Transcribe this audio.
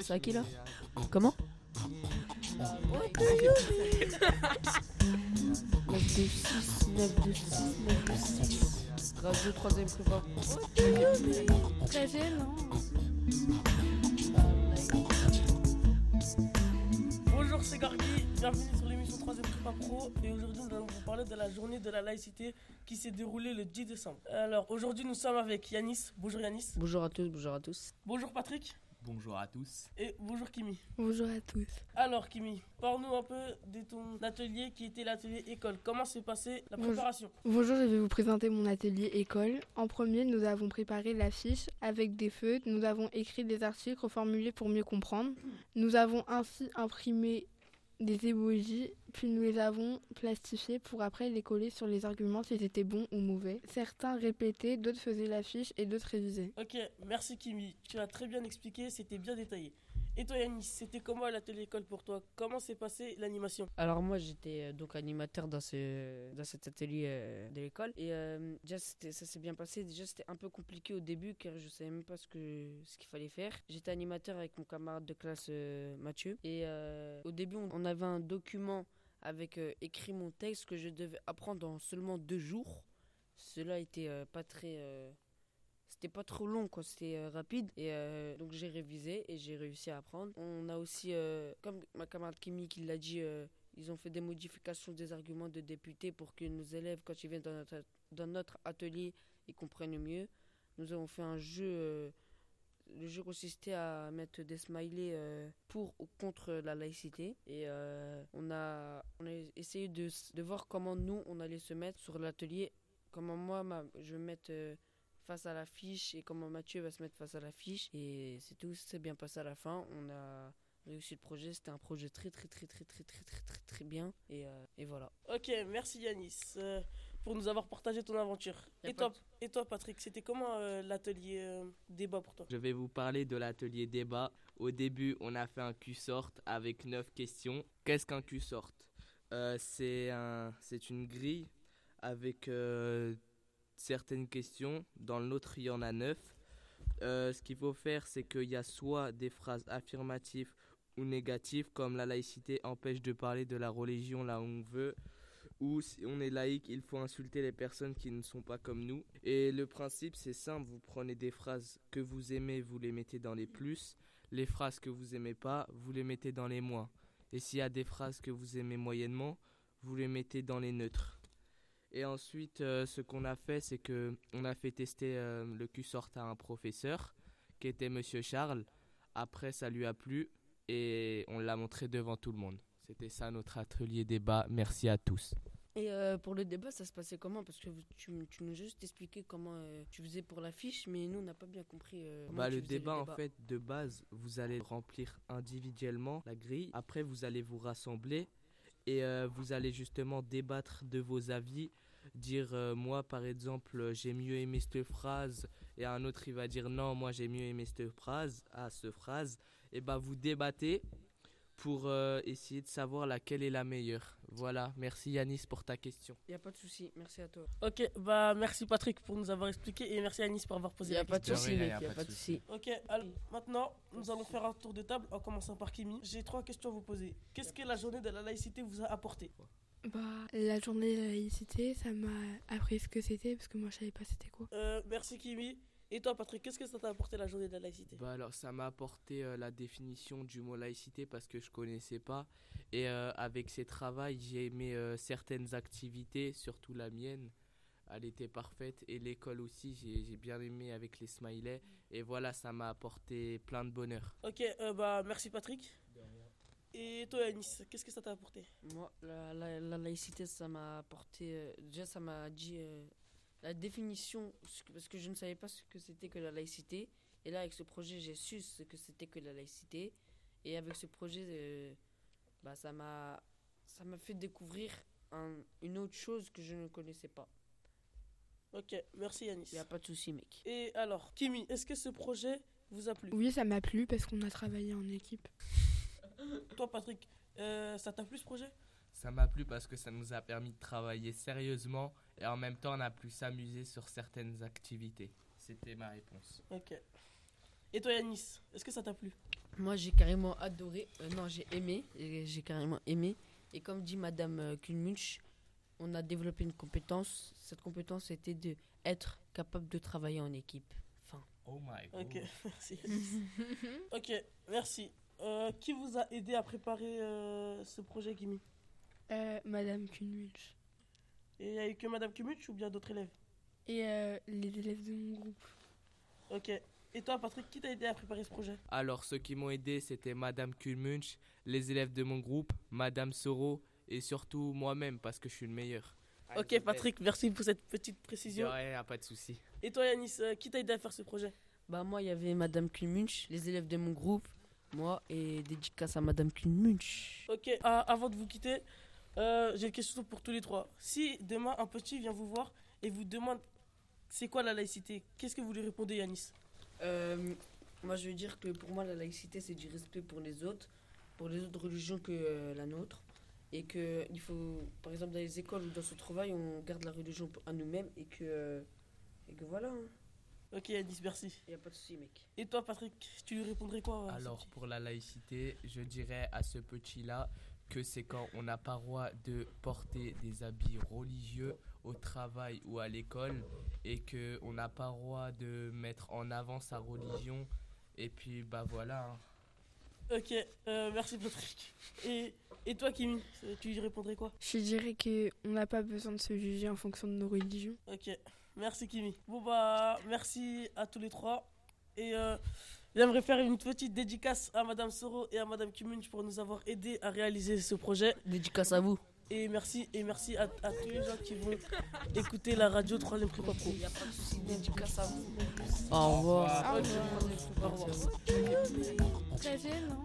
c'est à qui là Comment 9 2 6, 9 2 6, 9 2 6. Radio 3ème prépa. Très gênant. Bonjour, c'est Gargi, bienvenue sur l'émission 3ème Prépa Pro et aujourd'hui nous allons vous parler de la journée de la laïcité qui s'est déroulée le 10 décembre. Alors aujourd'hui nous sommes avec Yanis, bonjour Yanis, Bonjour à tous, bonjour à tous. bonjour Patrick Bonjour à tous. et bonjour Kimi. Bonjour à tous. Alors Kimi, parle-nous un peu de ton atelier qui était l'atelier école. Comment s'est passée la préparation? Bonjour, je vais vous présenter mon atelier école. En premier, nous avons préparé l'affiche avec des feutres. Nous avons écrit des articles reformulés pour mieux comprendre. Nous avons ainsi imprimé des émojis, puis nous les avons plastifiés pour après les coller sur les arguments s'ils étaient bons ou mauvais. Certains répétaient, d'autres faisaient l'affiche et d'autres révisaient. Ok, merci Kimi, tu as très bien expliqué, c'était bien détaillé. Et toi Yanis, c'était comment l'atelier école pour toi? Comment s'est passée l'animation? Alors moi j'étais euh, donc animateur dans, ce, dans cet atelier euh, de l'école et euh, déjà ça s'est bien passé. Déjà c'était un peu compliqué au début car je savais même pas ce que ce qu'il fallait faire. J'étais animateur avec mon camarade de classe Mathieu et au début on, avait un document avec écrit mon texte que je devais apprendre en seulement deux jours. Cela était pas très c'était pas trop long quoi. C'était euh, rapide. Et euh, donc j'ai révisé et j'ai réussi à apprendre. On a aussi euh, comme ma camarade Kimi qui l'a dit ils ont fait des modifications des arguments de députés pour que nos élèves quand ils viennent dans notre, dans notre atelier ils comprennent mieux. Nous avons fait un jeu le jeu consistait à mettre des smileys pour ou contre la laïcité. Et on a on a essayé de, de voir comment nous on allait se mettre sur l'atelier. Comment moi je vais me mettre face à l'affiche et comment Mathieu va se mettre face à l'affiche. Et c'est tout, c'est bien passé à la fin. On a réussi le projet. C'était un projet très, très, très, très, très, très, très, très, très bien. Et, euh, et voilà. Ok, merci Yanis euh, pour nous avoir partagé ton aventure. Et toi, et toi Patrick, c'était comment euh, l'atelier euh, débat pour toi? Je vais vous parler de l'atelier débat. Au début, on a fait un Q-sort avec 9 questions. Qu'est-ce qu'un Q-sort Euh, C'est un, c'est une grille avec euh, certaines questions. Dans l'autre, il y en a 9. ce qu'il faut faire, c'est qu'il y a soit des phrases affirmatives ou négatives, comme la laïcité empêche de parler de la religion là où on veut, ou si on est laïque, il faut insulter les personnes qui ne sont pas comme nous. Et le principe, c'est simple, vous prenez des phrases que vous aimez, vous les mettez dans les plus, les phrases que vous aimez pas, vous les mettez dans les moins. Et s'il y a des phrases que vous aimez moyennement, vous les mettez dans les neutres. Et ensuite, euh, ce qu'on a fait, c'est que on a fait tester euh, le Q-sort à un professeur, qui était Monsieur Charles. Après, ça lui a plu et on l'a montré devant tout le monde. C'était ça notre atelier débat. Merci à tous. Et euh, pour le débat, ça se passait comment? Parce que tu, nous as juste expliqué comment euh, tu faisais pour l'affiche, mais nous, on n'a pas bien compris. euh, Bah, le débat, en fait, de base, vous allez remplir individuellement la grille. Après, vous allez vous rassembler et euh, vous allez justement débattre de vos avis. Dire, euh, moi, par exemple, euh, j'ai mieux aimé cette phrase. Et un autre, il va dire, non, moi, j'ai mieux aimé cette phrase. À cette phrase. Et bah, vous débattez pour essayer de savoir laquelle est la meilleure. Voilà. Merci, Yanis, pour ta question. Il n'y a pas de souci, merci à toi. Ok, bah merci Patrick pour nous avoir expliqué et merci Yanis pour avoir posé la a pas de question. a il n'y a pas pas de de souci. Ok, alors maintenant nous allons faire un tour de table en commençant par Kimi. J'ai trois questions à vous poser. Qu'est-ce que la journée de la laïcité vous a apporté? Bah, la journée de la laïcité, ça m'a appris ce que c'était parce que moi je savais pas c'était quoi. Euh, Merci Kimi. Et toi Patrick, qu'est-ce que ça t'a apporté la journée de la laïcité? Bah alors ça m'a apporté euh, la définition du mot laïcité parce que je connaissais pas. Et euh, avec ces travaux j'ai aimé euh, certaines activités surtout la mienne. Elle était parfaite. Et l'école aussi j'ai bien aimé avec les smileys. Et voilà ça m'a apporté plein de bonheur. Ok, euh, bah merci Patrick. Et toi Yanis, qu'est-ce que ça t'a apporté? Moi, la, la- la laïcité, ça m'a apporté. euh, déjà, ça m'a dit euh, la définition, parce que je ne savais pas ce que c'était que la laïcité. Et là, avec ce projet, j'ai su ce que c'était que la laïcité. Et avec ce projet, euh, bah, ça m'a ça m'a fait découvrir un- une autre chose que je ne connaissais pas. Ok, merci Yanis. Il n'y a pas de souci, mec. Et alors, Kimi, est-ce que ce projet vous a plu? Oui, ça m'a plu parce qu'on a travaillé en équipe. Toi Patrick, euh, ça t'a plu ce projet? Ça m'a plu parce que ça nous a permis de travailler sérieusement et en même temps on a pu s'amuser sur certaines activités c'était ma réponse Ok. Et toi Yanis, est-ce que ça t'a plu? Moi, j'ai carrément adoré. euh, non, j'ai aimé. J'ai carrément aimé. Et comme dit Madame euh, Kuhnmunch, on a développé une compétence. Cette compétence était de être capable de travailler en équipe. Enfin, Oh my Ok, merci. ok, merci. Euh, qui vous a aidé à préparer euh, ce projet, Kimi? Euh, Madame Kunwilch. Et il n'y a eu que Madame Kumuch ou bien d'autres élèves? Et euh, les élèves de mon groupe. Ok. Et toi, Patrick, qui t'a aidé à préparer ce projet? Alors, ceux qui m'ont aidé, c'était Madame Kulmunch, les élèves de mon groupe, Madame Soro et surtout moi-même parce que je suis le meilleur. Ok, Patrick, merci pour cette petite précision. Ouais, pas de souci. Et toi, Yanis, euh, qui t'a aidé à faire ce projet? Bah moi, il y avait Madame Kuhnmunch, les élèves de mon groupe, moi, et dédicace à Madame Kuhnmunch. Ok, ah, avant de vous quitter, euh, j'ai une question pour tous les trois. Si demain un petit vient vous voir et vous demande c'est quoi la laïcité, qu'est-ce que vous lui répondez, Yanis? Euh, moi, je veux dire que pour moi, la laïcité, c'est du respect pour les autres, pour les autres religions que euh, la nôtre. Et que il faut, par exemple, dans les écoles ou dans ce travail, on garde la religion à nous-mêmes et que, et que voilà. Ok, Yanis, merci. Il n'y a pas de souci, mec. Et toi, Patrick, tu lui répondrais quoi Alors pour la laïcité, je dirais à ce petit-là que c'est quand on n'a pas le droit de porter des habits religieux au travail ou à l'école et que on n'a pas le droit de mettre en avant sa religion et puis bah voilà. hein. Ok, euh, merci Patrick. Et, et toi, Kimi, tu lui répondrais quoi? Je dirais qu'on n'a pas besoin de se juger en fonction de nos religions. Ok, merci Kimi. Bon bah, merci à tous les trois. Et euh, j'aimerais faire une petite dédicace à Madame Soro et à Madame Kimunch pour nous avoir aidés à réaliser ce projet. Dédicace à vous. Et merci, et merci à, à tous les gens qui vont écouter la radio 3ème Prépa Pro. Il n'y a pas de souci. Dédicace à vous. Au revoir. Au Ok, revoir. au revoir. Très gênant.